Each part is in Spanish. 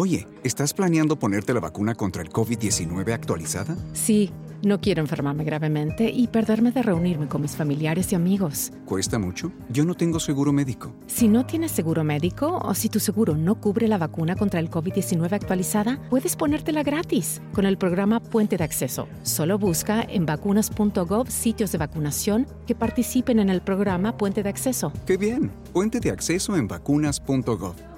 Oye, ¿estás planeando ponerte la vacuna contra el COVID-19 actualizada? Sí, no quiero enfermarme gravemente y perderme de reunirme con mis familiares y amigos. ¿Cuesta mucho? Yo no tengo seguro médico. Si no tienes seguro médico o si tu seguro no cubre la vacuna contra el COVID-19 actualizada, puedes ponértela gratis con el programa Puente de Acceso. Solo busca en vacunas.gov sitios de vacunación que participen en el programa Puente de Acceso. ¡Qué bien! Puente de Acceso en vacunas.gov.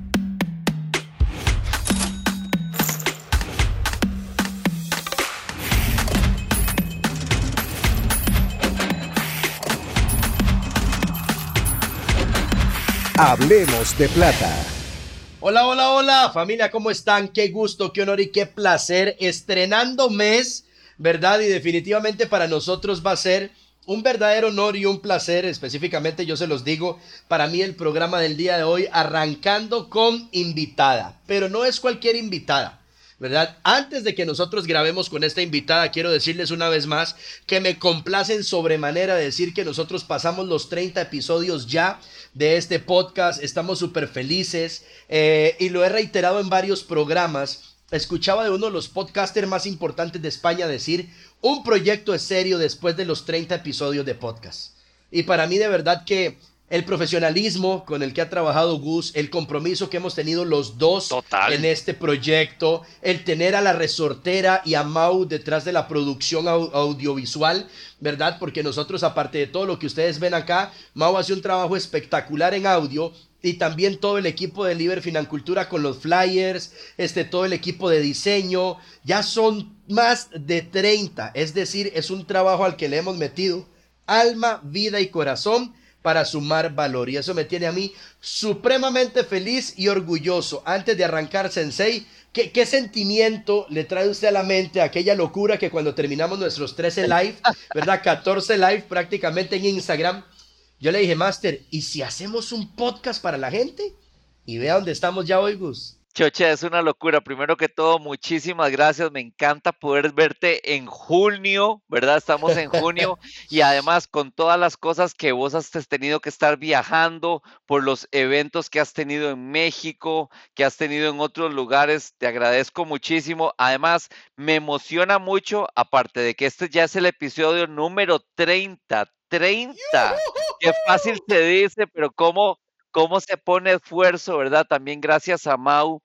Hablemos de plata. Hola, hola, hola, familia, ¿cómo están? Qué gusto, qué honor y qué placer. Estrenando mes, ¿verdad? Y definitivamente para nosotros va a ser un verdadero honor y un placer, específicamente yo se los digo, para mí el programa del día de hoy arrancando con invitada, pero no es cualquier invitada. ¿Verdad? Antes de que nosotros grabemos con esta invitada, quiero decirles una vez más que me complacen sobremanera decir que nosotros pasamos los 30 episodios ya de este podcast, estamos súper felices eh, y lo he reiterado en varios programas. Escuchaba de uno de los podcasters más importantes de España decir, un proyecto es serio después de los 30 episodios de podcast. Y para mí de verdad que el profesionalismo con el que ha trabajado Gus, el compromiso que hemos tenido los dos en este proyecto, el tener a la resortera y a Mau detrás de la producción audiovisual, ¿verdad? Porque nosotros, aparte de todo lo que ustedes ven acá, Mau hace un trabajo espectacular en audio y también todo el equipo de Liber Financultura con los flyers, este, todo el equipo de diseño, ya son más de 30, es decir, es un trabajo al que le hemos metido alma, vida y corazón para sumar valor. Y eso me tiene a mí supremamente feliz y orgulloso. Antes de arrancar, Sensei, ¿qué, qué sentimiento le trae usted a la mente aquella locura que cuando terminamos nuestros 13 live, ¿verdad? 14 live prácticamente en Instagram, yo le dije, Master, ¿y si hacemos un podcast para la gente? Y vea dónde estamos ya hoy, Gus. Choche, es una locura. Primero que todo, muchísimas gracias. Me encanta poder verte en junio, ¿verdad? Estamos en junio y además con todas las cosas que vos has tenido que estar viajando por los eventos que has tenido en México, que has tenido en otros lugares, te agradezco muchísimo. Además, me emociona mucho, aparte de que este ya es el episodio número 30. 30. Qué fácil se dice, pero cómo cómo se pone esfuerzo, ¿verdad? También gracias a Mau,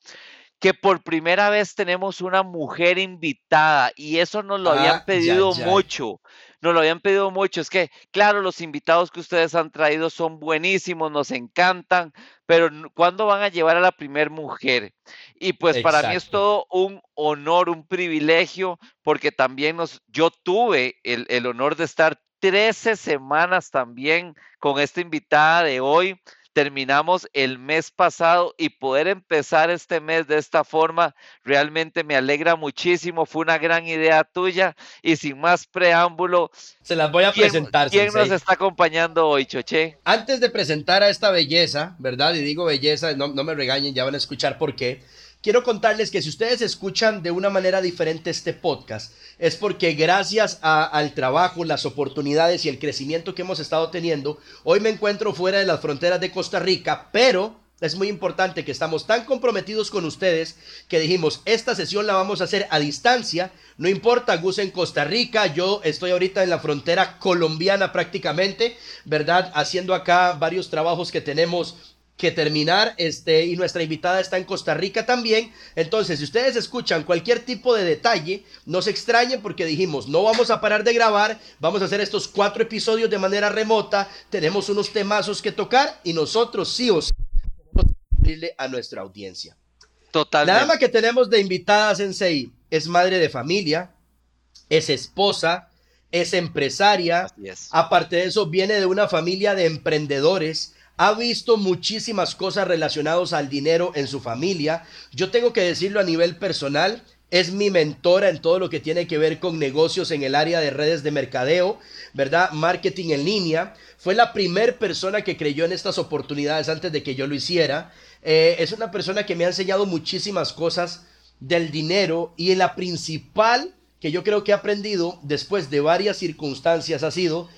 que por primera vez tenemos una mujer invitada y eso nos lo habían ah, pedido mucho. Nos lo habían pedido mucho. Es que, claro, los invitados que ustedes han traído son buenísimos, nos encantan, pero ¿cuándo van a llevar a la primer mujer? Y pues para mí es todo un honor, un privilegio, porque también nos, yo tuve el, el honor de estar 13 semanas también con esta invitada de hoy terminamos el mes pasado y poder empezar este mes de esta forma realmente me alegra muchísimo. Fue una gran idea tuya y sin más preámbulo, se las voy a presentar. ¿Quién nos está acompañando hoy, Choche? Antes de presentar a esta belleza, ¿verdad? Y digo belleza, no, no me regañen, ya van a escuchar por qué quiero contarles que si ustedes escuchan de una manera diferente este podcast, es porque gracias al trabajo, las oportunidades y el crecimiento que hemos estado teniendo, hoy me encuentro fuera de las fronteras de Costa Rica, pero es muy importante que estamos tan comprometidos con ustedes que dijimos, esta sesión la vamos a hacer a distancia, no importa, Gus en Costa Rica, yo estoy ahorita en la frontera colombiana prácticamente, ¿verdad? Haciendo acá varios trabajos que tenemos que terminar, este, y nuestra invitada está en Costa Rica también. Entonces, si ustedes escuchan cualquier tipo de detalle, no se extrañen porque dijimos, no vamos a parar de grabar, vamos a hacer estos cuatro episodios de manera remota, tenemos unos temazos que tocar y nosotros sí o sí a nuestra audiencia. Totalmente. La dama que tenemos de invitada, Sensei, es madre de familia, es esposa, es empresaria, aparte de eso viene de una familia de emprendedores, ha visto muchísimas cosas relacionadas al dinero en su familia. Yo tengo que decirlo a nivel personal, es mi mentora en todo lo que tiene que ver con negocios en el área de redes de mercadeo, ¿verdad? Marketing en línea. Fue la primera persona que creyó en estas oportunidades antes de que yo lo hiciera. Eh, es una persona que me ha enseñado muchísimas cosas del dinero y la principal que yo creo que he aprendido después de varias circunstancias ha sido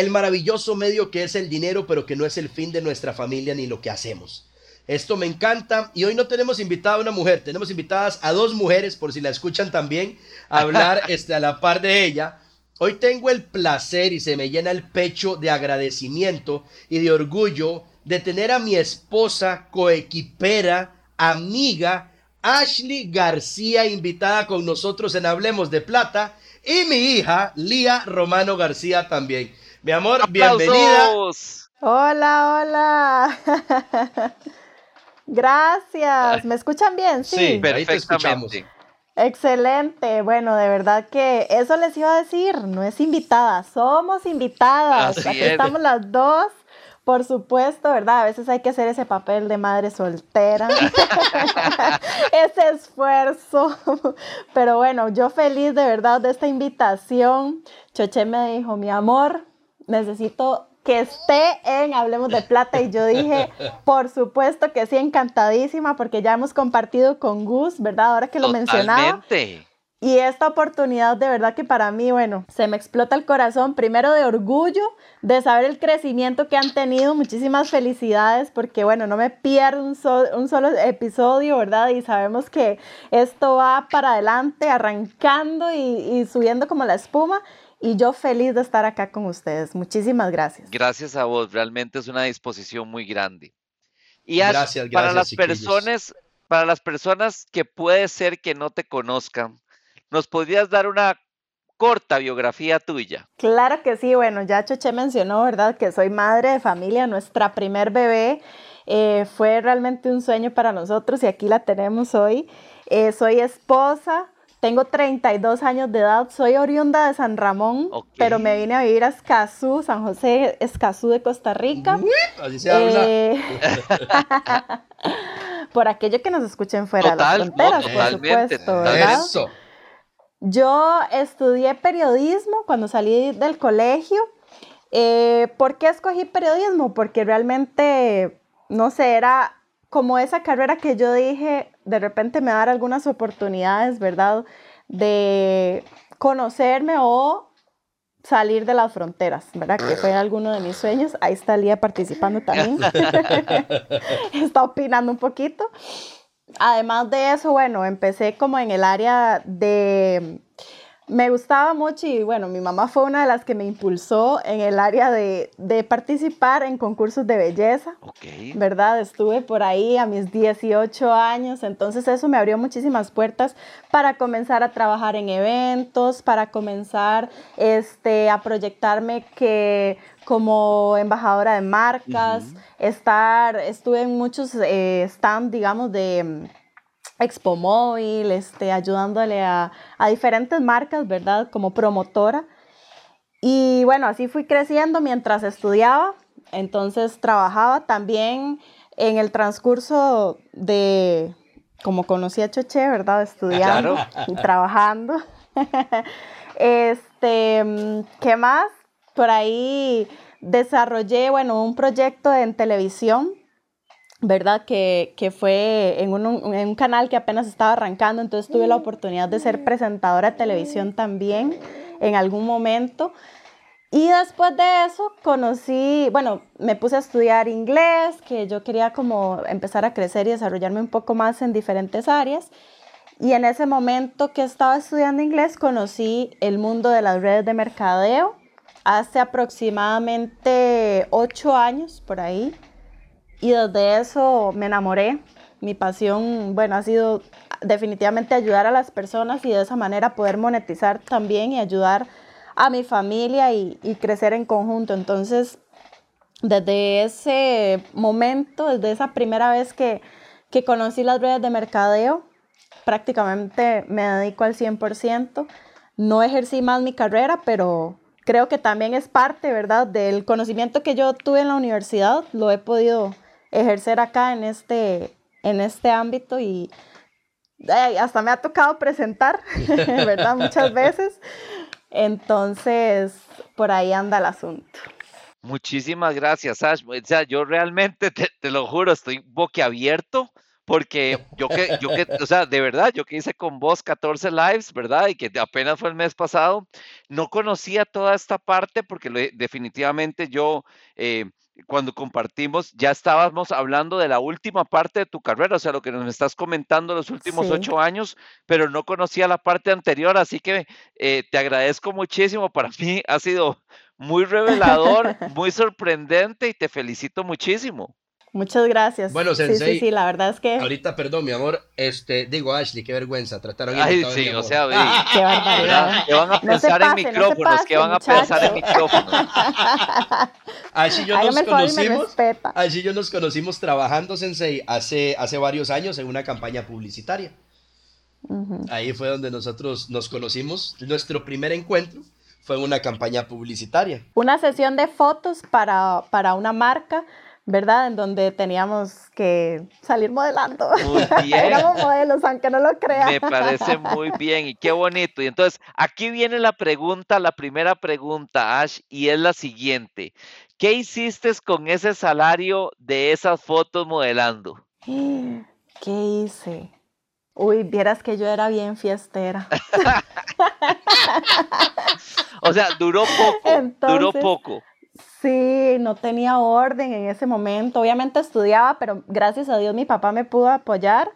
el maravilloso medio que es el dinero, pero que no es el fin de nuestra familia ni lo que hacemos. Esto me encanta y hoy no tenemos invitada a una mujer, tenemos invitadas a dos mujeres, por si la escuchan también, a hablar este, a la par de ella. Hoy tengo el placer y se me llena el pecho de agradecimiento y de orgullo de tener a mi esposa, coequipera, amiga, Ashley García, invitada con nosotros en Hablemos de Plata, y mi hija, Lía Romano García también. Mi amor, bienvenida. Hola, hola. Gracias. ¿Me escuchan bien? Sí, sí perfectamente. Excelente. Bueno, de verdad que eso les iba a decir. No es invitada, somos invitadas. Aquí estamos las dos. Por supuesto, ¿verdad? A veces hay que hacer ese papel de madre soltera, ese esfuerzo. Pero bueno, yo feliz de verdad de esta invitación. Choche me dijo, mi amor, necesito que esté en Hablemos de Plata y yo dije, por supuesto que sí, encantadísima porque ya hemos compartido con Gus, ¿verdad? Ahora que lo mencionaba. Y esta oportunidad de verdad que para mí, bueno, se me explota el corazón, primero de orgullo, de saber el crecimiento que han tenido, muchísimas felicidades, porque bueno, no me pierdo un, un solo episodio, ¿verdad? Y sabemos que esto va para adelante, arrancando y, y subiendo como la espuma y yo feliz de estar acá con ustedes. Muchísimas gracias. Gracias a vos, realmente es una disposición muy grande. Y gracias, para las personas, para las personas que puede ser que no te conozcan, ¿nos podrías dar una corta biografía tuya? Claro que sí, bueno, ya Choche mencionó, ¿verdad? Que soy madre de familia, nuestra primer bebé eh, fue realmente un sueño para nosotros y aquí la tenemos hoy. Eh, soy esposa, tengo 32 años de edad, soy oriunda de San Ramón, pero me vine a vivir a Escazú, San José Escazú de Costa Rica. Así se habla. Eh, por aquello que nos escuchen fuera de las fronteras, por supuesto, ¿verdad? Yo estudié periodismo cuando salí del colegio. Eh, ¿Por qué escogí periodismo? Porque realmente, no sé, era como esa carrera que yo dije, de repente me dar algunas oportunidades, ¿verdad? De conocerme o salir de las fronteras, ¿verdad? Que fue alguno de mis sueños. Ahí está Lía participando también. está opinando un poquito. Además de eso, bueno, empecé como en el área de me gustaba mucho y bueno, mi mamá fue una de las que me impulsó en el área de, participar en concursos de belleza. ¿Verdad? Estuve por ahí a mis 18 años, entonces eso me abrió muchísimas puertas para comenzar a trabajar en eventos, para comenzar este, a proyectarme que como embajadora de marcas, estar, estuve en muchos eh, stands, digamos, de Expo Móvil, este, ayudándole a, diferentes marcas, ¿verdad? Como promotora. Y bueno, así fui creciendo mientras estudiaba. Entonces trabajaba también en el transcurso de, como conocí a Choche, ¿verdad? Estudiando y trabajando. este, ¿qué más? Por ahí desarrollé, bueno, un proyecto en televisión ¿verdad? Que, fue en un, canal que apenas estaba arrancando, entonces tuve la oportunidad de ser presentadora de televisión también en algún momento. Y después de eso conocí, bueno, me puse a estudiar inglés, que yo quería como empezar a crecer y desarrollarme un poco más en diferentes áreas. Y en ese momento que estaba estudiando inglés conocí el mundo de las redes de mercadeo hace aproximadamente ocho años por ahí y desde eso me enamoré. Mi pasión, bueno, ha sido definitivamente ayudar a las personas y de esa manera poder monetizar también y ayudar a mi familia y, crecer en conjunto. Entonces, desde ese momento, desde esa primera vez que, que conocí las redes de mercadeo, prácticamente me dedico al 100%. No ejercí más mi carrera, pero creo que también es parte, ¿verdad?, del conocimiento que yo tuve en la universidad, lo he podido ejercer acá en este, en este ámbito y hasta me ha tocado presentar, ¿verdad? Muchas veces. Entonces, por ahí anda el asunto. Muchísimas gracias, Ash. O sea, yo realmente, te, te lo juro, estoy boquiabierto porque yo que, yo que, o sea, de verdad, yo que hice con vos 14 lives, ¿verdad? Y que apenas fue el mes pasado, no conocía toda esta parte porque definitivamente yo, eh, cuando compartimos, ya estábamos hablando de la última parte de tu carrera, o sea, lo que nos estás comentando los últimos ocho años, pero no conocía la parte anterior, así que eh, te agradezco muchísimo. Para mí ha sido muy revelador, muy sorprendente y te felicito muchísimo. Muchas gracias. Bueno, Sensei. Sí, sí, sí, la verdad es que. Ahorita, perdón, mi amor. Este, digo, Ashley, qué vergüenza. Trataron Ay, sí, o sea, qué barbaridad. Que van a pensar en micrófonos, que van a pensar en micrófonos. Ashley y yo nos conocimos. Ashley yo nos conocimos trabajando, Sensei, hace, hace varios años en una campaña publicitaria. Ahí fue donde nosotros nos conocimos. Nuestro primer encuentro fue en una campaña publicitaria. Una sesión de fotos para, para una marca ¿verdad? En donde teníamos que salir modelando. Muy bien. Éramos modelos, aunque no lo crean. Me parece muy bien y qué bonito. Y entonces, aquí viene la pregunta, la primera pregunta, Ash, y es la siguiente. ¿Qué hiciste con ese salario de esas fotos modelando? ¿Qué hice? Uy, vieras que yo era bien fiestera. o sea, duró poco, duró poco. Sí, no tenía orden en ese momento. Obviamente estudiaba, pero gracias a Dios mi papá me pudo apoyar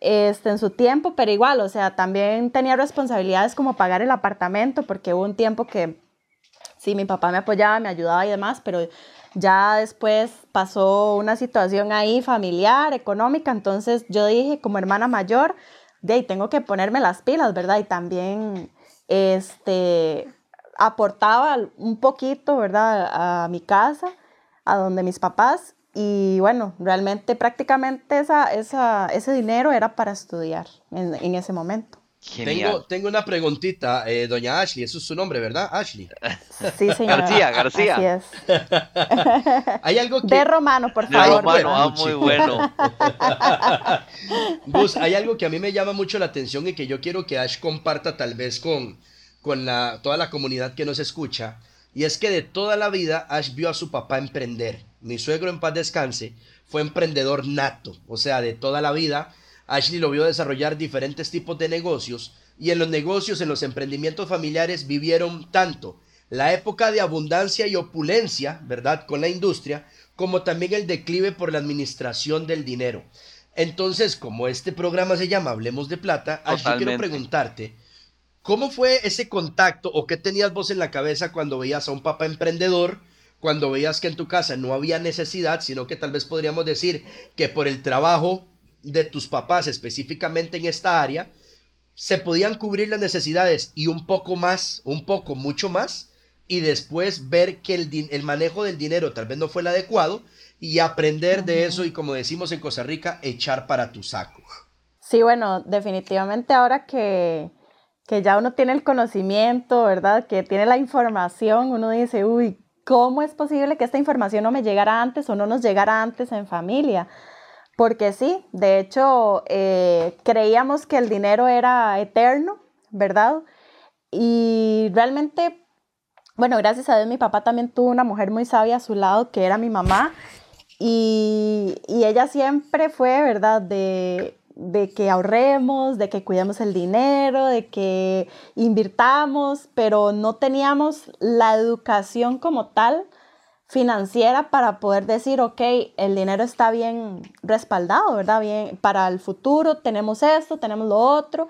este, en su tiempo, pero igual, o sea, también tenía responsabilidades como pagar el apartamento, porque hubo un tiempo que sí, mi papá me apoyaba, me ayudaba y demás, pero ya después pasó una situación ahí familiar, económica, entonces yo dije como hermana mayor, de ahí tengo que ponerme las pilas, ¿verdad? Y también, este, aportaba un poquito, ¿verdad?, a mi casa, a donde mis papás, y bueno, realmente prácticamente esa, esa, ese dinero era para estudiar en, en ese momento. Tengo, tengo, una preguntita, eh, doña Ashley, eso es su nombre, ¿verdad? Ashley. Sí, señora. García, García. Así es. Hay algo que... De romano, por favor. De romano, ah, muy bueno. Gus, hay algo que a mí me llama mucho la atención y que yo quiero que Ash comparta tal vez con, con la, toda la comunidad que nos escucha, y es que de toda la vida Ash vio a su papá emprender. Mi suegro en paz descanse fue emprendedor nato, o sea, de toda la vida Ashley lo vio desarrollar diferentes tipos de negocios y en los negocios, en los emprendimientos familiares vivieron tanto la época de abundancia y opulencia, ¿verdad? Con la industria, como también el declive por la administración del dinero. Entonces, como este programa se llama Hablemos de Plata, Ashley, quiero preguntarte, ¿Cómo fue ese contacto o qué tenías vos en la cabeza cuando veías a un papá emprendedor? Cuando veías que en tu casa no había necesidad, sino que tal vez podríamos decir que por el trabajo de tus papás específicamente en esta área, se podían cubrir las necesidades y un poco más, un poco, mucho más, y después ver que el, manejo del dinero tal vez no fue el adecuado y aprender de eso y como decimos en Costa Rica, echar para tu saco. Sí, bueno, definitivamente ahora que, que ya uno tiene el conocimiento, ¿verdad? Que tiene la información, uno dice, uy, ¿cómo es posible que esta información no me llegara antes o no nos llegara antes en familia? Porque sí, de hecho, eh, creíamos que el dinero era eterno, ¿verdad? Y realmente, bueno, gracias a Dios mi papá también tuvo una mujer muy sabia a su lado, que era mi mamá, y, y ella siempre fue, ¿verdad? De de que ahorremos, de que cuidemos el dinero, de que invirtamos, pero no teníamos la educación como tal financiera para poder decir, ok, el dinero está bien respaldado, ¿verdad? Bien, para el futuro tenemos esto, tenemos lo otro.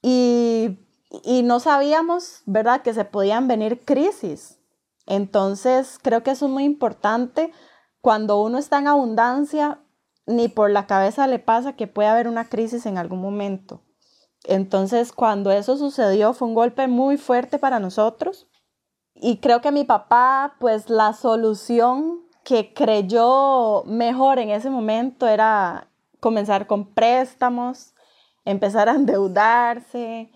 Y, y no sabíamos, ¿verdad?, que se podían venir crisis. Entonces, creo que es muy importante. Cuando uno está en abundancia, ni por la cabeza le pasa que puede haber una crisis en algún momento. Entonces, cuando eso sucedió, fue un golpe muy fuerte para nosotros. Y creo que mi papá, pues la solución que creyó mejor en ese momento era comenzar con préstamos, empezar a endeudarse,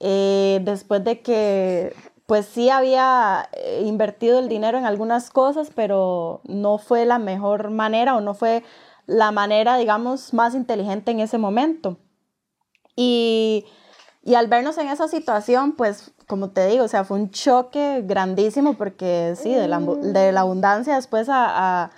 eh, después de que pues sí había eh, invertido el dinero en algunas cosas, pero no fue la mejor manera o no fue la manera, digamos, más inteligente en ese momento. Y, y al vernos en esa situación, pues como te digo, o sea, fue un choque grandísimo porque sí, de la, de la abundancia después a,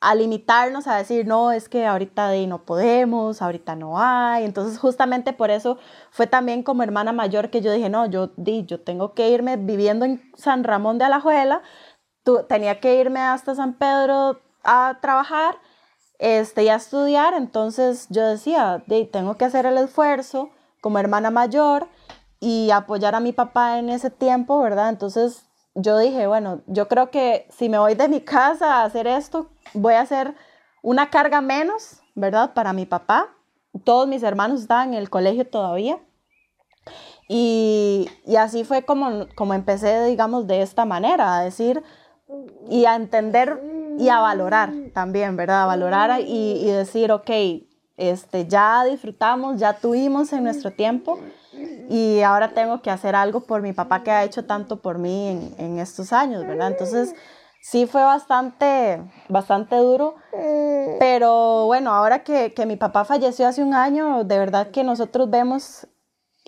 a, limitarnos a decir, no, es que ahorita de no podemos, ahorita no hay. Entonces justamente por eso fue también como hermana mayor que yo dije, no, yo, di, yo tengo que irme viviendo en San Ramón de Alajuela, tú, tenía que irme hasta San Pedro a trabajar este, y a estudiar, entonces yo decía, di, tengo que hacer el esfuerzo como hermana mayor y apoyar a mi papá en ese tiempo, ¿verdad? Entonces yo dije, bueno, yo creo que si me voy de mi casa a hacer esto, voy a hacer una carga menos, ¿verdad? Para mi papá. Todos mis hermanos están en el colegio todavía. Y, y así fue como, como empecé, digamos, de esta manera, a decir y a entender y a valorar también, ¿verdad? A valorar y, decir, ok, este, ya disfrutamos, ya tuvimos en nuestro tiempo y ahora tengo que hacer algo por mi papá que ha hecho tanto por mí en, en estos años, ¿verdad? Entonces, sí fue bastante, bastante duro, pero bueno, ahora que, que, mi papá falleció hace un año, de verdad que nosotros vemos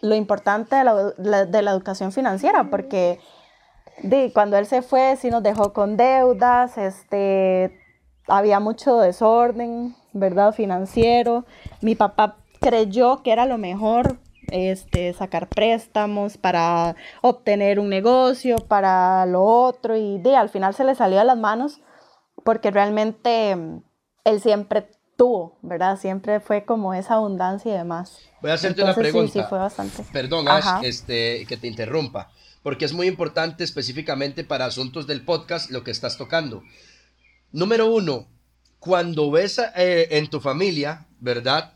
lo importante de la, de la educación financiera, porque de, cuando él se fue, sí nos dejó con deudas, este, había mucho desorden, ¿verdad? Financiero. Mi papá creyó que era lo mejor este, sacar préstamos para obtener un negocio, para lo otro, y de, al final se le salió de las manos porque realmente mm, él siempre tuvo, ¿verdad? Siempre fue como esa abundancia y demás. Voy a hacerte una pregunta. Sí, sí, fue bastante. Perdón, Ash, este, que te interrumpa, porque es muy importante específicamente para asuntos del podcast lo que estás tocando. Número uno, cuando ves eh, en tu familia, ¿verdad?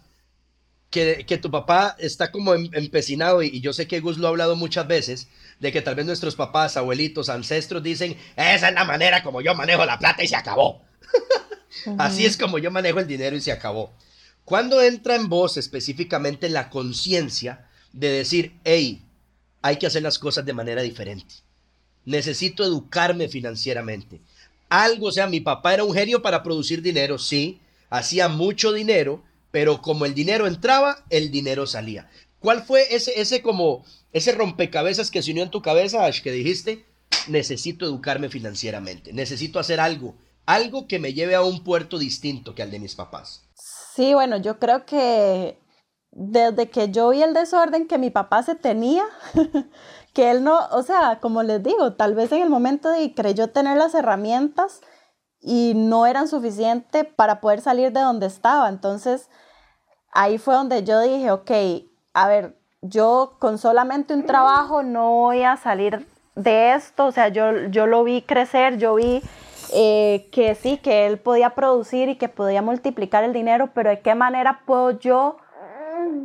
Que, que, tu papá está como em, empecinado, y, yo sé que Gus lo ha hablado muchas veces, de que tal vez nuestros papás, abuelitos, ancestros dicen, esa es la manera como yo manejo la plata y se acabó. Así es como yo manejo el dinero y se acabó. Cuando entra en vos específicamente la conciencia de decir, hey, hay que hacer las cosas de manera diferente. Necesito educarme financieramente algo, o sea, mi papá era un genio para producir dinero, sí, hacía mucho dinero, pero como el dinero entraba, el dinero salía. ¿Cuál fue ese, ese como, ese rompecabezas que se unió en tu cabeza, Ash, que dijiste, necesito educarme financieramente, necesito hacer algo, algo que me lleve a un puerto distinto que al de mis papás? Sí, bueno, yo creo que desde que yo vi el desorden que mi papá se tenía, que él no, o sea, como les digo, tal vez en el momento de creyó tener las herramientas y no eran suficientes para poder salir de donde estaba. Entonces, ahí fue donde yo dije, ok, a ver, yo con solamente un trabajo no voy a salir de esto, o sea, yo, yo lo vi crecer, yo vi eh, que sí, que él podía producir y que podía multiplicar el dinero, pero de qué manera puedo yo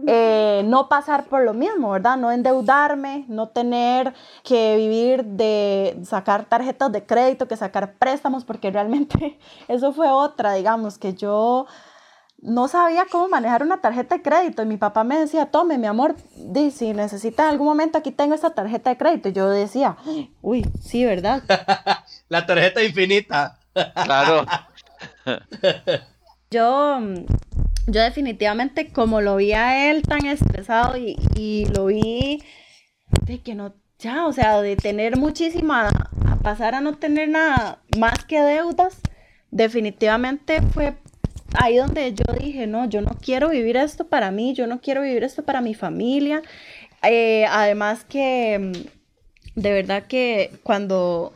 eh, no pasar por lo mismo, ¿verdad? No endeudarme, no tener que vivir de sacar tarjetas de crédito, que sacar préstamos, porque realmente eso fue otra, digamos, que yo no sabía cómo manejar una tarjeta de crédito y mi papá me decía, tome mi amor, di, si necesita en algún momento aquí tengo esta tarjeta de crédito. Y yo decía, uy, sí, ¿verdad? La tarjeta infinita. Claro. yo yo definitivamente como lo vi a él tan estresado y, lo vi de que no, ya, o sea, de tener muchísima, a pasar a no tener nada más que deudas, definitivamente fue ahí donde yo dije, no, yo no quiero vivir esto para mí, yo no quiero vivir esto para mi familia. Eh, además que mm, de verdad que cuando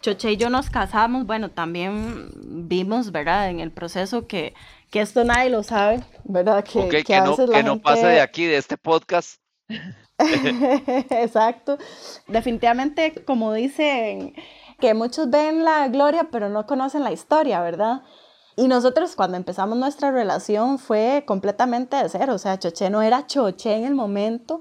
Choche y yo nos casamos, bueno, también vimos, ¿verdad? En el proceso que que esto nadie lo sabe, ¿verdad? Que, que, no, que no pase de aquí, de este podcast. Exacto. Definitivamente, como dicen, que muchos ven la gloria, pero no conocen la historia, ¿verdad? Y nosotros cuando empezamos nuestra relación fue completamente de cero, o sea, Choche no era Choche en el momento.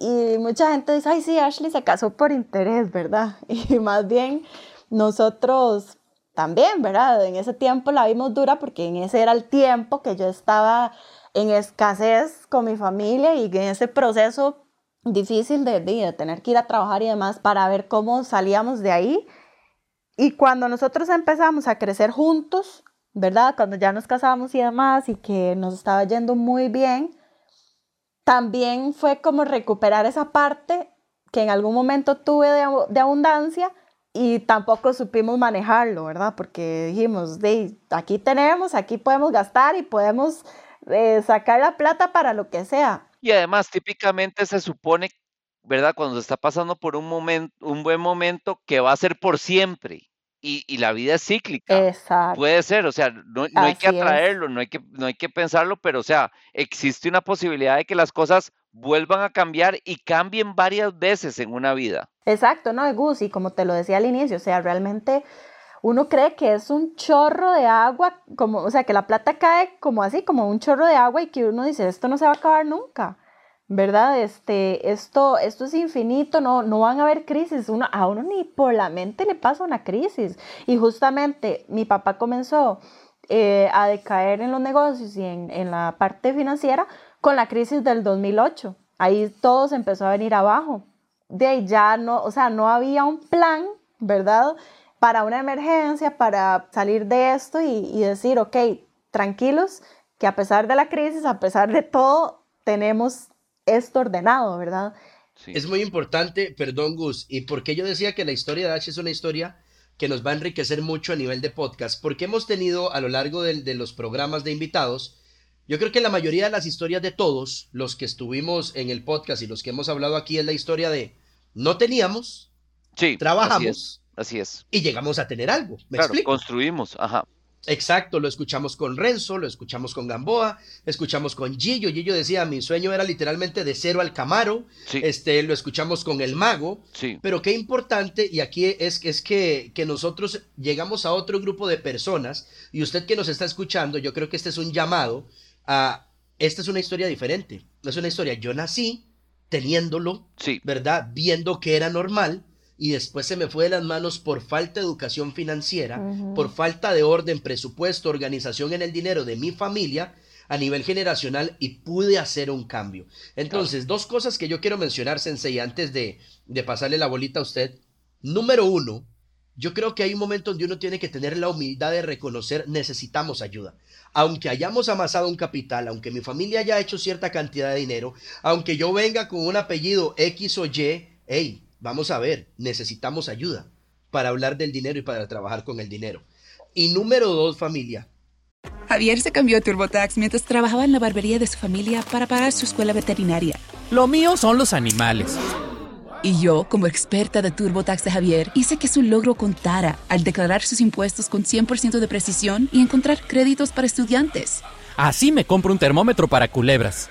Y mucha gente dice, ay, sí, Ashley se casó por interés, ¿verdad? Y más bien nosotros también, ¿verdad? En ese tiempo la vimos dura porque en ese era el tiempo que yo estaba en escasez con mi familia y en ese proceso difícil de, de, tener que ir a trabajar y demás para ver cómo salíamos de ahí. Y cuando nosotros empezamos a crecer juntos, ¿verdad? Cuando ya nos casamos y demás y que nos estaba yendo muy bien, también fue como recuperar esa parte que en algún momento tuve de, abundancia y tampoco supimos manejarlo, ¿verdad? Porque dijimos, de, aquí tenemos, aquí podemos gastar y podemos eh, sacar la plata para lo que sea. Y además, típicamente se supone, ¿verdad? Cuando se está pasando por un momento, un buen momento, que va a ser por siempre y, la vida es cíclica. Exacto. Puede ser, o sea, no, hay que atraerlo, no hay que, no hay que pensarlo, pero o sea, existe una posibilidad de que las cosas vuelvan a cambiar y cambien varias veces en una vida. Exacto, ¿no? Gus, y como te lo decía al inicio, o sea, realmente uno cree que es un chorro de agua, como, o sea, que la plata cae como así, como un chorro de agua y que uno dice, esto no se va a acabar nunca. ¿Verdad? Este, esto, esto es infinito, no, no van a haber crisis, uno, a uno ni por la mente le pasa una crisis. Y justamente mi papá comenzó eh, a decaer en los negocios y en, en, la parte financiera con la crisis del 2008. Ahí todo se empezó a venir abajo. De ahí ya no, o sea, no había un plan, ¿verdad? Para una emergencia, para salir de esto y, y decir, ok, tranquilos, que a pesar de la crisis, a pesar de todo, tenemos esto ordenado, ¿verdad? Es muy importante, perdón Gus, y porque yo decía que la historia de H es una historia que nos va a enriquecer mucho a nivel de podcast, porque hemos tenido a lo largo de, los programas de invitados, yo creo que la mayoría de las historias de todos, los que estuvimos en el podcast y los que hemos hablado aquí, es la historia de no teníamos, sí, trabajamos, así es, y llegamos a tener algo. ¿me claro, construimos, ajá. Exacto, lo escuchamos con Renzo, lo escuchamos con Gamboa, escuchamos con Gillo. Gillo decía, mi sueño era literalmente de cero al Camaro. Este, lo escuchamos con el Mago. Sí. Pero qué importante, y aquí es, es que, que nosotros llegamos a otro grupo de personas, y usted que nos está escuchando, yo creo que este es un llamado a, esta es una historia diferente. Es una historia, yo nací teniéndolo, sí. ¿verdad? Viendo que era normal y después se me fue de las manos por falta de educación financiera, por falta de orden, presupuesto, organización en el dinero de mi familia a nivel generacional y pude hacer un cambio. Entonces, dos cosas que yo quiero mencionar, Sensei, antes de, de pasarle la bolita a usted. Número uno, yo creo que hay un momento donde uno tiene que tener la humildad de reconocer necesitamos ayuda. Aunque hayamos amasado un capital, aunque mi familia haya hecho cierta cantidad de dinero, aunque yo venga con un apellido X o Y, hey, Vamos a ver, necesitamos ayuda para hablar del dinero y para trabajar con el dinero. Y número dos, familia. Javier se cambió a TurboTax mientras trabajaba en la barbería de su familia para pagar su escuela veterinaria. Lo mío son los animales. Y yo, como experta de TurboTax de Javier, hice que su logro contara al declarar sus impuestos con 100% de precisión y encontrar créditos para estudiantes. Así me compro un termómetro para culebras.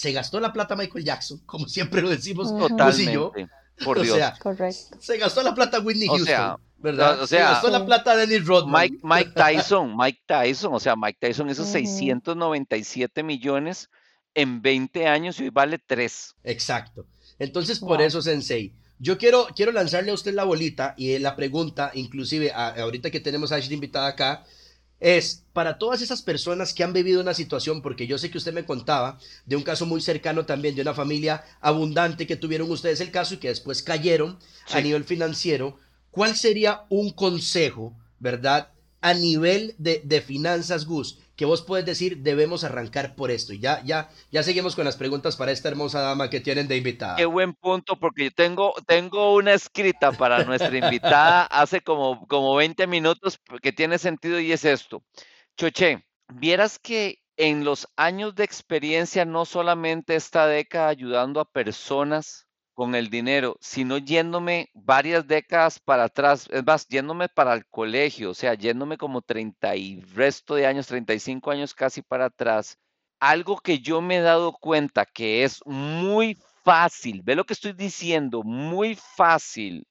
Se gastó la plata Michael Jackson, como siempre lo decimos Totalmente. yo. Por Dios. Correcto. Se gastó la plata Whitney Houston. ¿verdad? O sea, se gastó la plata Dennis Rodman. Mike, Mike, Tyson, Mike Tyson, o sea, Mike Tyson hizo 697 millones en 20 años y hoy vale 3. Exacto. Entonces, por eso, Sensei, yo quiero, quiero lanzarle a usted la bolita y la pregunta, inclusive ahorita que tenemos a Ashley invitada acá, es para todas esas personas que han vivido una situación, porque yo sé que usted me contaba de un caso muy cercano también de una familia abundante que tuvieron ustedes el caso y que después cayeron a nivel financiero, ¿cuál sería un consejo, verdad, a nivel de, de finanzas, Gus, que vos puedes decir debemos arrancar por esto. Y ya, ya, ya seguimos con las preguntas para esta hermosa dama que tienen de invitada. Qué buen punto, porque yo tengo, tengo una escrita para nuestra invitada hace como, como 20 minutos que tiene sentido y es esto. Choche, vieras que en los años de experiencia, no solamente esta década ayudando a personas con el dinero, sino yéndome varias décadas para atrás, es más, yéndome para el colegio, o sea, yéndome como 30 y resto de años, 35 años casi para atrás. Algo que yo me he dado cuenta que es muy fácil, ve lo que estoy diciendo, muy fácil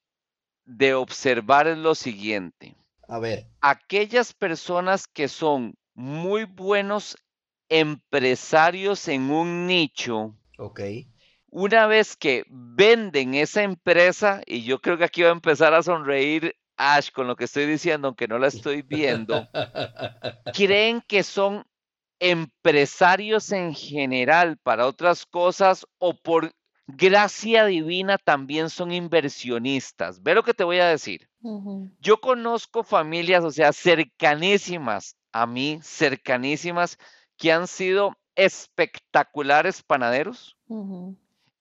de observar es lo siguiente. A ver. Aquellas personas que son muy buenos empresarios en un nicho. Ok. Una vez que venden esa empresa, y yo creo que aquí va a empezar a sonreír Ash con lo que estoy diciendo, aunque no la estoy viendo, creen que son empresarios en general para otras cosas o por gracia divina también son inversionistas. Ve lo que te voy a decir. Yo conozco familias, o sea, cercanísimas a mí, cercanísimas, que han sido espectaculares panaderos,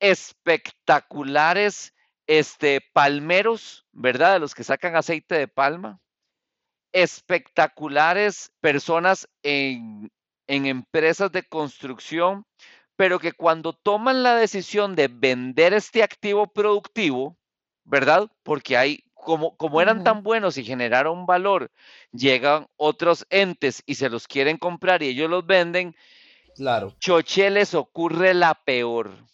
espectaculares este, palmeros, ¿verdad? De los que sacan aceite de palma, espectaculares personas en, en empresas de construcción, pero que cuando toman la decisión de vender este activo productivo, ¿verdad? Porque hay, como, como eran tan buenos y generaron valor, llegan otros entes y se los quieren comprar y ellos los venden. Claro. Choche les ocurre la peor.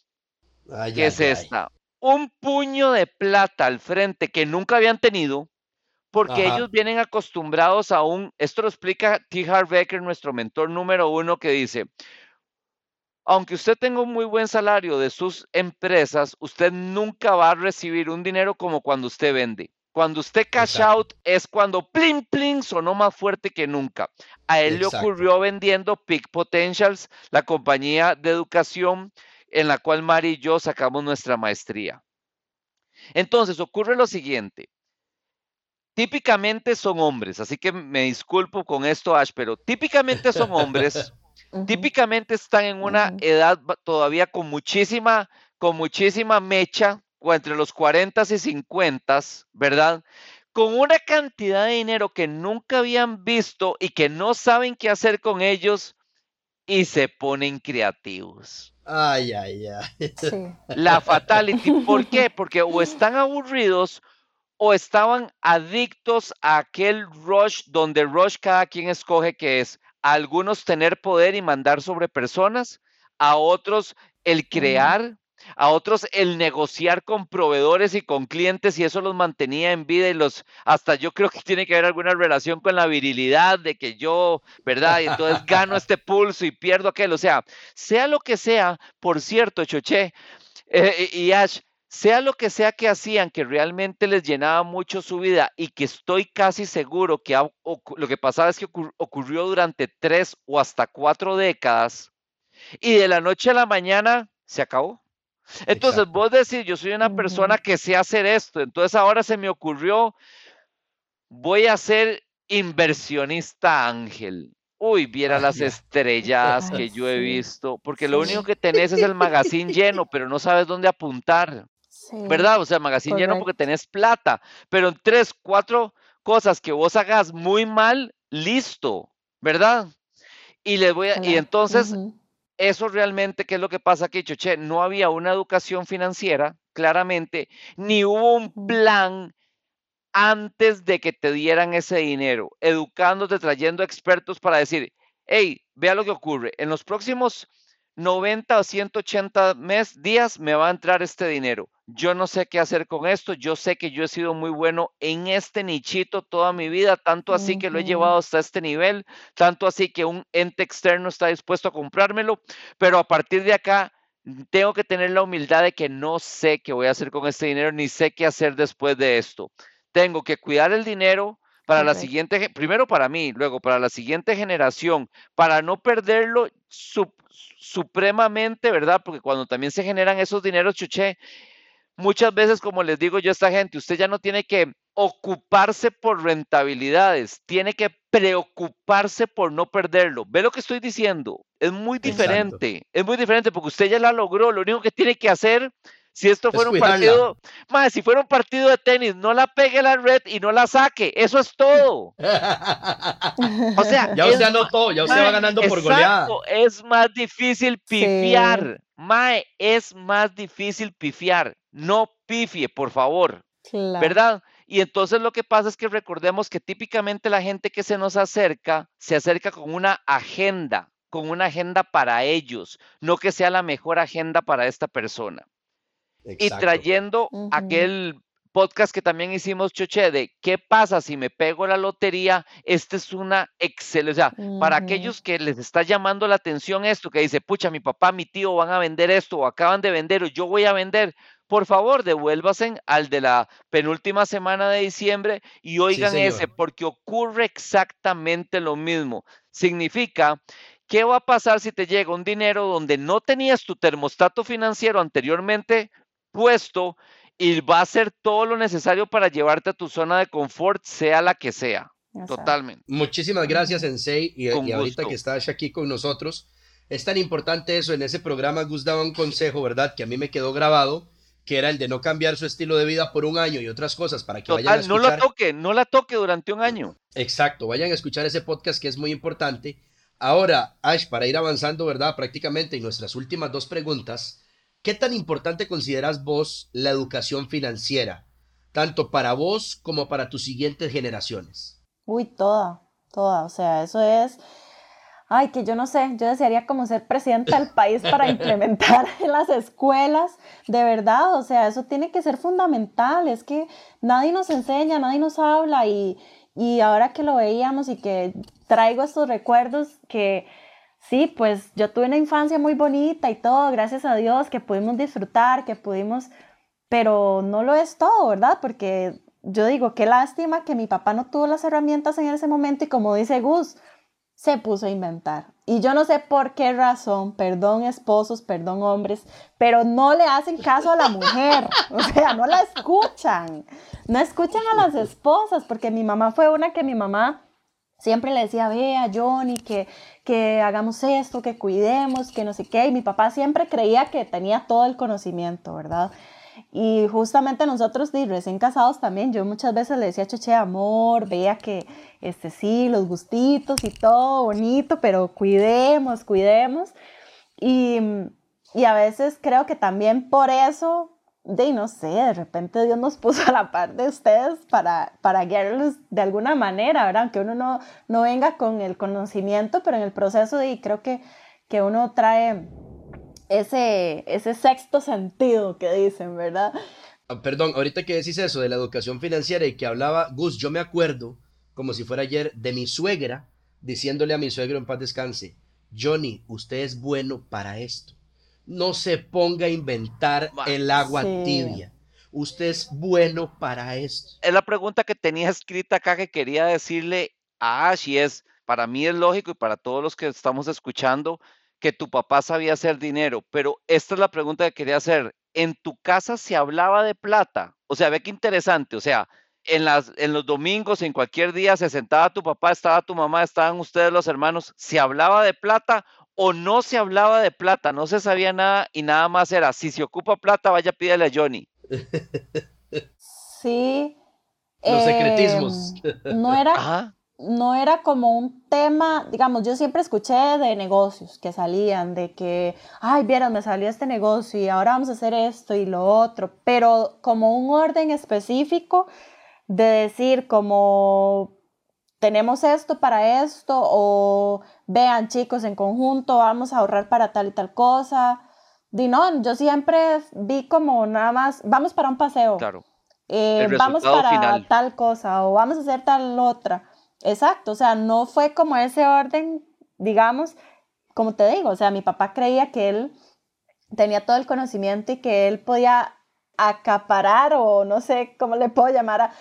¿Qué es esta? Un puño de plata al frente que nunca habían tenido, porque ellos vienen acostumbrados a un, esto lo explica T. Harv Becker, nuestro mentor número uno, que dice, aunque usted tenga un muy buen salario de sus empresas, usted nunca va a recibir un dinero como cuando usted vende. Cuando usted cash out es cuando plin plin sonó más fuerte que nunca. A él le ocurrió vendiendo Peak Potentials, la compañía de educación en la cual Mari y yo sacamos nuestra maestría. Entonces ocurre lo siguiente. Típicamente son hombres, así que me disculpo con esto, Ash, pero típicamente son hombres típicamente están en una edad todavía con muchísima, con muchísima mecha, o entre los 40 y 50, ¿verdad? Con una cantidad de dinero que nunca habían visto y que no saben qué hacer con ellos y se ponen creativos. Ay, ay, ay. La fatality. ¿Por qué? Porque o están aburridos o estaban adictos a aquel rush donde rush cada quien escoge que es a algunos tener poder y mandar sobre personas, a otros el crear, a otros el negociar con proveedores y con clientes y eso los mantenía en vida y los, hasta yo creo que tiene que haber alguna relación con la virilidad de que yo, ¿verdad? Y entonces gano este pulso y pierdo aquel, o sea, sea lo que sea, por cierto, Choché eh, y Ash, sea lo que sea que hacían, que realmente les llenaba mucho su vida y que estoy casi seguro que lo que pasaba es que ocurrió durante tres o hasta cuatro décadas y de la noche a la mañana se acabó. Entonces vos decís, yo soy una persona que sé hacer esto, entonces ahora se me ocurrió, voy a ser inversionista ángel. Uy, viera las estrellas que yo he visto, porque lo único que tenés es el magazine lleno, pero no sabes dónde apuntar. ¿verdad? O sea, magazine lleno porque tenés plata, pero en tres, cuatro cosas que vos hagas muy mal, listo, ¿verdad? Y les voy a, y entonces, eso realmente, ¿qué es lo que pasa aquí, Choche? No había una educación financiera, claramente, ni hubo un plan antes de que te dieran ese dinero, educándote, trayendo expertos para decir, hey, vea lo que ocurre. En los próximos 90 o 180 mes, días me va a entrar este dinero. Yo no sé qué hacer con esto. Yo sé que yo he sido muy bueno en este nichito toda mi vida, tanto así que lo he llevado hasta este nivel, tanto así que un ente externo está dispuesto a comprármelo, pero a partir de acá tengo que tener la humildad de que no sé qué voy a hacer con este dinero, ni sé qué hacer después de esto. Tengo que cuidar el dinero, para la siguiente, primero para mí, luego para la siguiente generación, para no perderlo supremamente, ¿verdad? Porque cuando también se generan esos dineros, chuché, muchas veces, como les digo yo a esta gente, usted ya no tiene que ocuparse por rentabilidades, tiene que preocuparse por no perderlo. ¿Ve lo que estoy diciendo? Es muy diferente, es muy diferente porque usted ya la logró, lo único que tiene que hacer si esto fuera un partido, más, si fuera un partido de tenis, no la pegue la red y no la saque. Eso es todo. o sea, ya usted anotó, ya usted va ganando por goleada. Es más difícil pifiar. Mae, es más difícil pifiar. No pifie, por favor. ¿Verdad? Y entonces lo que pasa es que recordemos que típicamente la gente que se nos acerca, se acerca con una agenda, con una agenda para ellos, no que sea la mejor agenda para esta persona. y trayendo aquel podcast que también hicimos, Choche, de qué pasa si me pego la lotería. Esta es una excelente, o sea, para aquellos que les está llamando la atención esto, que dice, pucha, mi papá, mi tío van a vender esto, o acaban de vender, o yo voy a vender, por favor, devuélvasen al de la penúltima semana de diciembre y oigan ese, porque ocurre exactamente lo mismo. Significa ¿Qué va a pasar si te llega un dinero donde no tenías tu termostato financiero anteriormente puesto y va a ser todo lo necesario para llevarte a tu zona de confort, sea la que sea. Totalmente. Muchísimas gracias, Sensei. Y, y ahorita que estás aquí con nosotros, es tan importante eso. En ese programa Gus daba un consejo, ¿verdad? Que a mí me quedó grabado, que era el de no cambiar su estilo de vida por un año y otras cosas para que vayan a escuchar. No la toque, no la toque durante un año. Exacto, vayan a escuchar ese podcast que es muy importante. Ahora, Ash, para ir avanzando, ¿verdad? Prácticamente en nuestras últimas dos preguntas, ¿Qué tan importante consideras vos la educación financiera, tanto para vos como para tus siguientes generaciones? Uy, toda, toda. O sea, eso es... Ay, que yo no sé, yo desearía como ser presidenta del país para implementar en las escuelas, de verdad, o sea, eso tiene que ser fundamental, es que nadie nos enseña, nadie nos habla y, y ahora que lo veíamos y que traigo estos recuerdos que sí, pues yo tuve una infancia muy bonita y todo, gracias a Dios, que pudimos disfrutar, que pudimos, pero no lo es todo, ¿verdad? Porque yo digo, qué lástima que mi papá no tuvo las herramientas en ese momento y como dice Gus, se puso a inventar. Y yo no sé por qué razón, perdón esposos, perdón hombres, pero no le hacen caso a la mujer, o sea, no la escuchan, no escuchan a las esposas, porque mi mamá fue una que mi mamá siempre le decía, ve a Johnny, que que hagamos esto, que cuidemos, que no sé qué. Y mi papá siempre creía que tenía todo el conocimiento, ¿verdad? Y justamente nosotros, recién casados también, yo muchas veces le decía, Choche, amor, vea que, este sí, los gustitos y todo bonito, pero cuidemos, cuidemos. Y, y a veces creo que también por eso de no sé, de repente Dios nos puso a la par de ustedes para, para guiarlos de alguna manera, ¿verdad? Que uno no, no venga con el conocimiento, pero en el proceso de, creo que, que uno trae ese, ese sexto sentido que dicen, ¿verdad? Ah, perdón, ahorita que decís eso de la educación financiera y que hablaba Gus, yo me acuerdo, como si fuera ayer, de mi suegra diciéndole a mi suegro en paz descanse, Johnny, usted es bueno para esto no se ponga a inventar el agua tibia. Usted es bueno para esto. Es la pregunta que tenía escrita acá que quería decirle a Ash y es, para mí es lógico y para todos los que estamos escuchando que tu papá sabía hacer dinero, pero esta es la pregunta que quería hacer. ¿En tu casa se hablaba de plata? O sea, ve qué interesante, o sea, en, las, en los domingos, en cualquier día, se sentaba tu papá, estaba tu mamá, estaban ustedes los hermanos, ¿se hablaba de plata o no se hablaba de plata, no se sabía nada y nada más era, si se ocupa plata, vaya pídele a Johnny. Sí. Los secretismos. Em, no era, no era como un tema, digamos, yo siempre escuché de negocios que salían, de que, ay, vieron, me salió este negocio y ahora vamos a hacer esto y lo otro, pero como un orden específico de decir como tenemos esto para esto o vean chicos en conjunto, vamos a ahorrar para tal y tal cosa. Di no, yo siempre vi como nada más, vamos para un paseo. Claro. Eh, vamos para tal cosa o vamos a hacer tal otra. Exacto, o sea, no fue como ese orden, digamos, como te digo, o sea, mi papá creía que él tenía todo el conocimiento y que él podía acaparar o no sé cómo le puedo llamar a,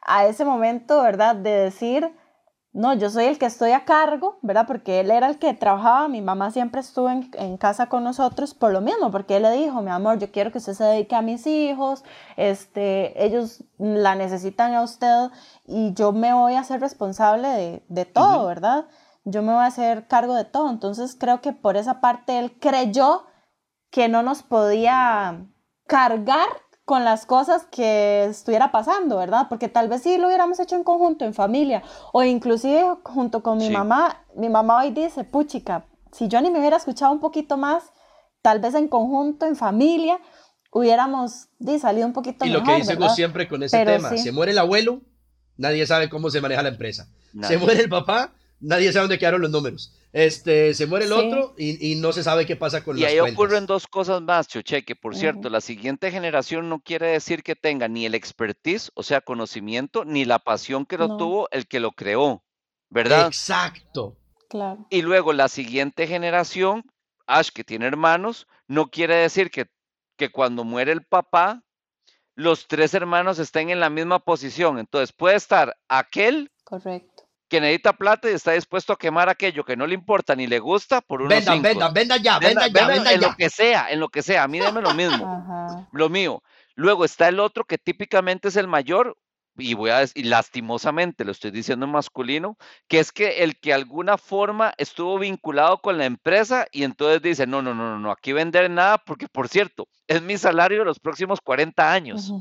a ese momento, ¿verdad? De decir, no, yo soy el que estoy a cargo, ¿verdad? Porque él era el que trabajaba, mi mamá siempre estuvo en, casa con nosotros por lo mismo, porque él le dijo, mi amor, yo quiero que usted se dedique a mis hijos, este, ellos la necesitan a usted y yo me voy a ser responsable de, todo, ¿verdad? Yo me voy a hacer cargo de todo. Entonces creo que por esa parte él creyó que no nos podía cargar con las cosas que estuviera pasando, ¿verdad? Porque tal vez sí lo hubiéramos hecho en conjunto, en familia, o inclusive junto con mi mamá. Mi mamá hoy dice, puchica, si yo ni me hubiera escuchado un poquito más, tal vez en conjunto, en familia, hubiéramos salido un poquito mejor. Y lo que decimos siempre con ese tema, se muere el abuelo, nadie sabe cómo se maneja la empresa. Se muere el papá, nadie sabe dónde quedaron los números. Este, se muere el otro y, no se sabe qué pasa con y las Y ahí ocurren dos cosas más, Choche, que por cierto, la siguiente generación no quiere decir que tenga ni el expertise, o sea, conocimiento, ni la pasión que lo tuvo el que lo creó, ¿verdad? Exacto. Claro. Y luego la siguiente generación, Ash, que tiene hermanos, no quiere decir que, que cuando muere el papá, los tres hermanos estén en la misma posición. Entonces puede estar aquel Correcto que necesita plata y está dispuesto a quemar aquello que no le importa ni le gusta por unos venda, venda, venda ya, venda, ya, venda, en lo que sea, en lo que sea, a mí déme lo mismo, lo mío. Luego está el otro que típicamente es el mayor, y voy a decir, lastimosamente lo estoy diciendo en masculino, que es que el que alguna forma estuvo vinculado con la empresa y entonces dice, no, no, no, no, aquí vender nada porque, por cierto, es mi salario los próximos 40 años,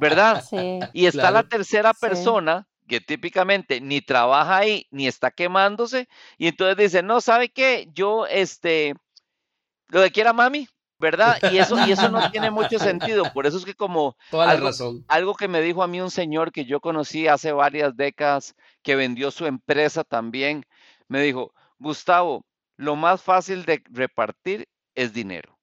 ¿verdad? Sí. Y está la tercera persona que típicamente ni trabaja ahí ni está quemándose y entonces dice, no, ¿sabe qué? Yo, este, lo que quiera mami, ¿verdad? Y eso, y eso no tiene mucho sentido. Por eso es que como algo, razón. algo que me dijo a mí un señor que yo conocí hace varias décadas, que vendió su empresa también, me dijo, Gustavo, lo más fácil de repartir es dinero.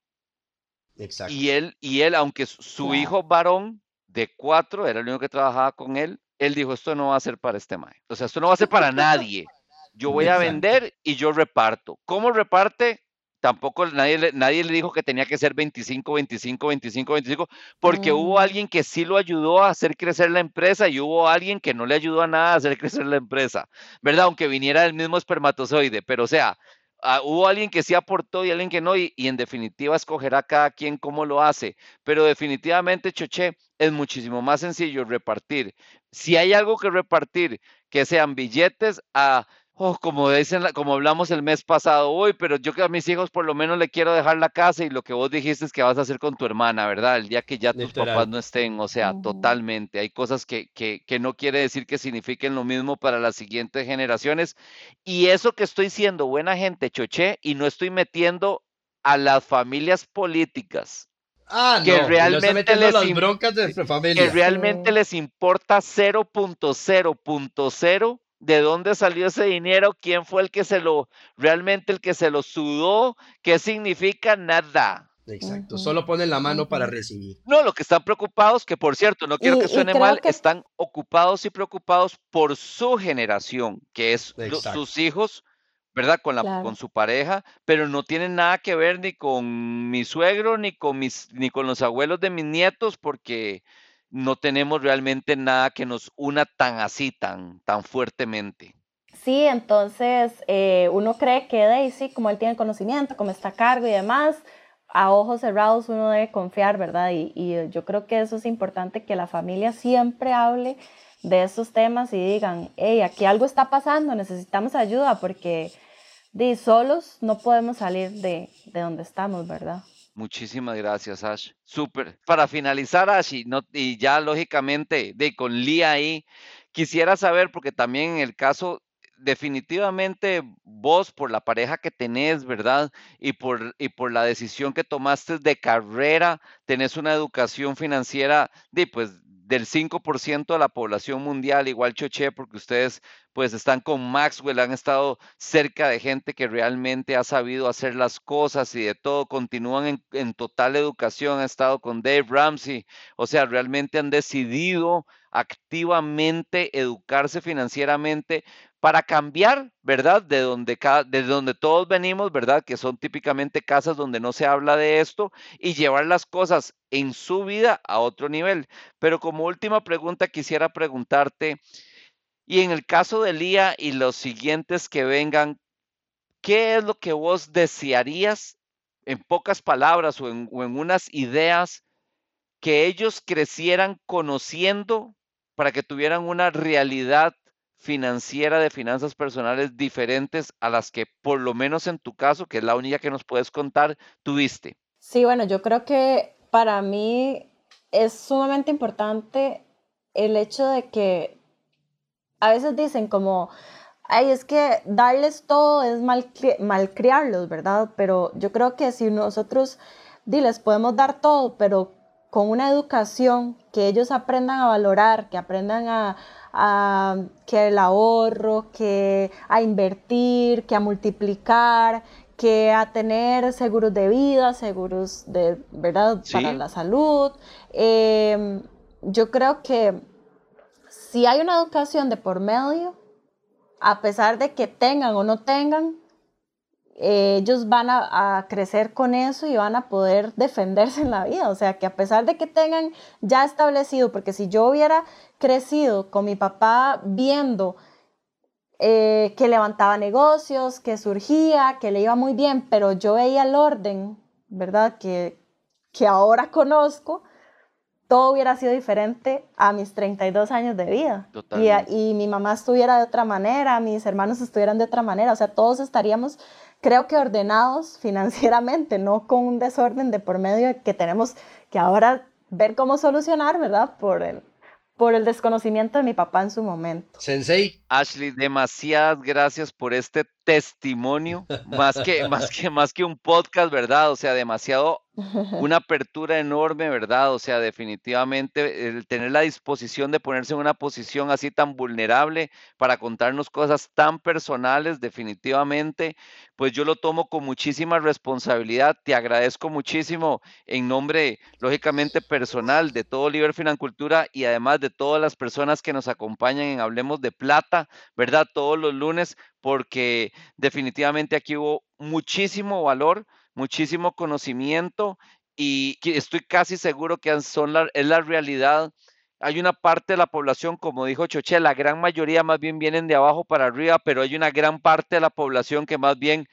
Exacto. Y él, y él, aunque su hijo varón de cuatro, era el único que trabajaba con él, él dijo, esto no va a ser para este mae. O sea, esto no va a ser para nadie. Yo voy a vender y yo reparto. ¿Cómo reparte? Tampoco nadie, nadie le dijo que tenía que ser 25, 25, 25, 25, porque hubo mm. alguien que sí lo ayudó a hacer crecer la empresa y hubo alguien que no le ayudó a nada a hacer crecer la empresa, ¿verdad? Aunque viniera del mismo espermatozoide, pero o sea, Ah, hubo alguien que sí aportó y alguien que no, y, en definitiva escogerá cada quien cómo lo hace. Pero definitivamente, Choché, es muchísimo más sencillo repartir. Si hay algo que repartir, que sean billetes a Oh, como dicen, como hablamos el mes pasado, hoy, pero yo que a mis hijos por lo menos le quiero dejar la casa y lo que vos dijiste es que vas a hacer con tu hermana, ¿verdad? El día que ya tus papás no estén, o sea, totalmente. Hay cosas que, que, que no quiere decir que signifiquen lo mismo para las siguientes generaciones. Y eso que estoy siendo buena gente, choché, y no estoy metiendo a las familias políticas. Ah, que realmente les las broncas de familia. Que realmente les importa 0.0.0 de dónde salió ese dinero, quién fue el que se lo, realmente el que se lo sudó, qué significa nada. Exacto, solo ponen la mano para recibir. No, lo que están preocupados, que por cierto, no quiero que suene mal, están ocupados y preocupados por su generación, que es sus hijos, ¿verdad? Con, la, con su pareja, pero no tienen nada que ver ni con mi suegro, ni con, mis, ni con los abuelos de mis nietos, porque no tenemos realmente nada que nos una tan así, tan, tan fuertemente. Sí, entonces eh, uno cree que Daisy, como él tiene conocimiento, como está a cargo y demás, a ojos cerrados uno debe confiar, ¿verdad? Y, yo creo que eso es importante, que la familia siempre hable de esos temas y digan, hey, aquí algo está pasando, necesitamos ayuda porque de solos no podemos salir de, de donde estamos, ¿verdad? Muchísimas gracias, Ash. Súper. Para finalizar, Ash, y, no, y ya lógicamente de con Lía ahí, quisiera saber, porque también en el caso, definitivamente vos, por la pareja que tenés, ¿verdad? Y por, y por la decisión que tomaste de carrera, tenés una educación financiera de, pues, del 5% de la población mundial, igual Choche, porque ustedes pues están con Maxwell, han estado cerca de gente que realmente ha sabido hacer las cosas y de todo, continúan en, total educación, han estado con Dave Ramsey, o sea, realmente han decidido activamente educarse financieramente para cambiar, ¿verdad? De donde, de donde todos venimos, ¿verdad? Que son típicamente casas donde no se habla de esto y llevar las cosas en su vida a otro nivel. Pero como última pregunta quisiera preguntarte, y en el caso de Lía y los siguientes que vengan, ¿qué es lo que vos desearías en pocas palabras o en unas ideas que ellos crecieran conociendo para que tuvieran una realidad financiera de finanzas personales diferentes a las que por lo menos en tu caso, que es la única que nos puedes contar, tuviste? Sí, bueno, yo creo que para mí es sumamente importante el hecho de que a veces dicen como, ay, es que darles todo es mal, malcriarlos, ¿verdad? Pero yo creo que si nosotros diles podemos dar todo, pero con una educación que ellos aprendan a valorar, que aprendan a, que el ahorro, que a invertir, que a multiplicar, que a tener seguros de vida, seguros de, ¿verdad? Para la salud. Em, yo creo que si hay una educación de por medio, a pesar de que tengan o no tengan, ellos van a, crecer con eso y van a poder defenderse en la vida. O sea, que a pesar de que tengan ya establecido, porque si yo hubiera crecido con mi papá viendo eh, que levantaba negocios, que surgía, que le iba muy bien, pero yo veía el orden, ¿verdad? Que, que ahora conozco, todo hubiera sido diferente a mis 32 años de vida. Y, y, mi mamá estuviera de otra manera, mis hermanos estuvieran de otra manera, o sea, todos estaríamos, creo que ordenados financieramente, no con un desorden de por medio que tenemos que ahora ver cómo solucionar, ¿verdad? Por el, por el desconocimiento de mi papá en su momento. Sensei. Ashley, demasiadas gracias por este testimonio, más que, más que, más que un podcast, ¿verdad? O sea, demasiado una apertura enorme, ¿verdad? O sea, definitivamente el tener la disposición de ponerse en una posición así tan vulnerable para contarnos cosas tan personales, definitivamente, pues yo lo tomo con muchísima responsabilidad. Te agradezco muchísimo en nombre, lógicamente, personal de todo Liber Financultura y además de todas las personas que nos acompañan en Hablemos de Plata, ¿verdad? Todos los lunes, porque definitivamente aquí hubo muchísimo valor muchísimo conocimiento y estoy casi seguro que son es la realidad. Hay una parte de la población, como dijo Choche, la gran mayoría más bien vienen de abajo para arriba, pero hay una gran parte de la población que más bien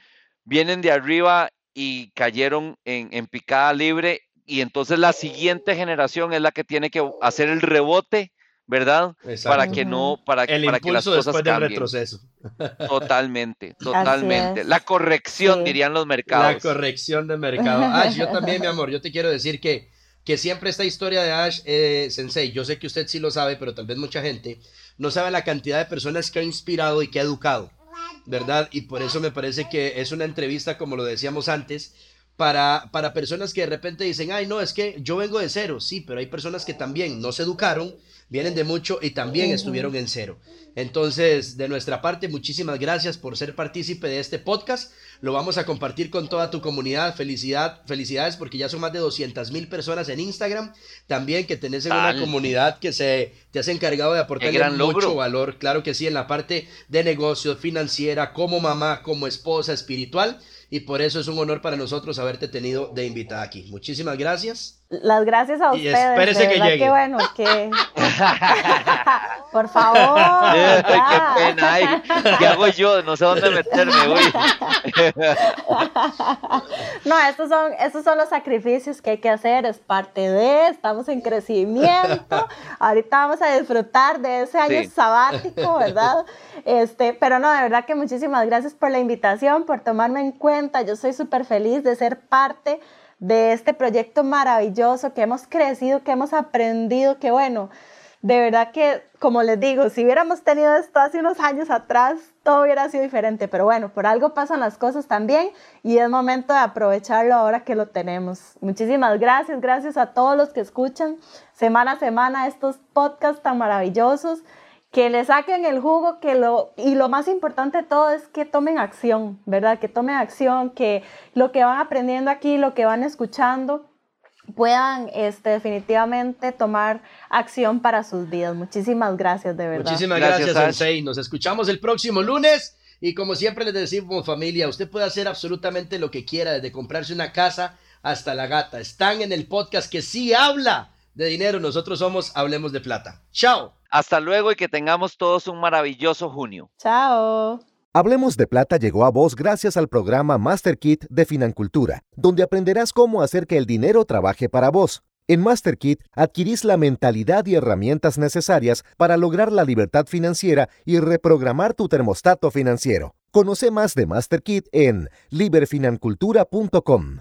vienen de arriba y cayeron en picada libre y entonces la siguiente generación es la que tiene que hacer el rebote ¿verdad? Para que no, para, para que las cosas después del retroceso. Totalmente, totalmente. La corrección, dirían los mercados. La corrección de mercado. Ash, yo también, mi amor, yo te quiero decir que, que siempre esta historia de Ash eh, Sensei, yo sé que usted sí lo sabe, pero tal vez mucha gente no sabe la cantidad de personas que ha inspirado y que ha educado, ¿verdad? Y por eso me parece que es una entrevista, como lo decíamos antes, para, para personas que de repente dicen, ay, no, es que yo vengo de cero, sí, pero hay personas que también no se educaron vienen de mucho y también estuvieron en cero. Entonces, de nuestra parte, muchísimas gracias por ser partícipe de este podcast. Lo vamos a compartir con toda tu comunidad. Felicidad, felicidades porque ya son más de 200 mil personas en Instagram. También que tenés en una comunidad que se te has encargado de aportar mucho valor. Claro que sí, en la parte de negocios, financiera, como mamá, como esposa, espiritual y por eso es un honor para nosotros haberte tenido de invitada aquí. Muchísimas gracias. Las gracias a ustedes. Y espérese que llegue. Qué bueno, que... por favor. qué pena. ¿Qué hago yo? No sé dónde meterme, no, estos son, estos son los sacrificios que hay que hacer. Es parte de, estamos en crecimiento. Ahorita vamos a disfrutar de ese año sabático, ¿verdad? Este, pero no, de verdad que muchísimas gracias por la invitación, por tomarme en cuenta. Yo soy súper feliz de ser parte de este proyecto maravilloso que hemos crecido, que hemos aprendido, que bueno, de verdad que, como les digo, si hubiéramos tenido esto hace unos años atrás, todo hubiera sido diferente, pero bueno, por algo pasan las cosas también y es momento de aprovecharlo ahora que lo tenemos. Muchísimas gracias, gracias a todos los que escuchan semana a semana estos podcasts tan maravillosos que le saquen el jugo, que lo, y lo más importante de todo es que tomen acción, ¿verdad? Que tomen acción, que lo que van aprendiendo aquí, lo que van escuchando, puedan este, definitivamente tomar acción para sus vidas. Muchísimas gracias, de verdad. Muchísimas gracias, gracias Sensei. Nos escuchamos el próximo lunes. Y como siempre les decimos, familia, usted puede hacer absolutamente lo que quiera, desde comprarse una casa hasta la gata. Están en el podcast que sí habla de dinero. Nosotros somos Hablemos de Plata. Chao. Hasta luego y que tengamos todos un maravilloso junio. Chao. Hablemos de Plata llegó a vos gracias al programa Master Kit de Financultura, donde aprenderás cómo hacer que el dinero trabaje para vos. En Master Kit adquirís la mentalidad y herramientas necesarias para lograr la libertad financiera y reprogramar tu termostato financiero. Conoce más de Master Kit en liberfinancultura.com.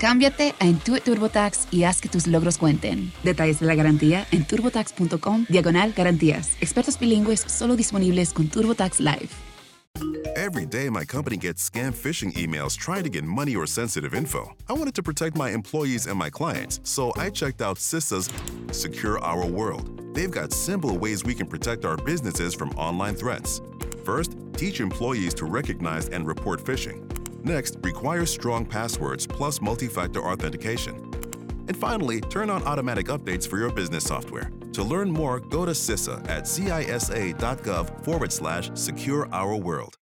Cámbiate a Intuit TurboTax y haz que tus logros cuenten. Detalles de la garantía en turbotax.com diagonal garantías. Expertos bilingües solo disponibles con TurboTax Live. Every day, my company gets scam phishing emails trying to get money or sensitive info. I wanted to protect my employees and my clients, so I checked out CISA's Secure Our World. They've got simple ways we can protect our businesses from online threats. First, teach employees to recognize and report phishing. Next, require strong passwords plus multi factor authentication. And finally, turn on automatic updates for your business software. To learn more, go to CISA at cisa.gov forward slash secure our world.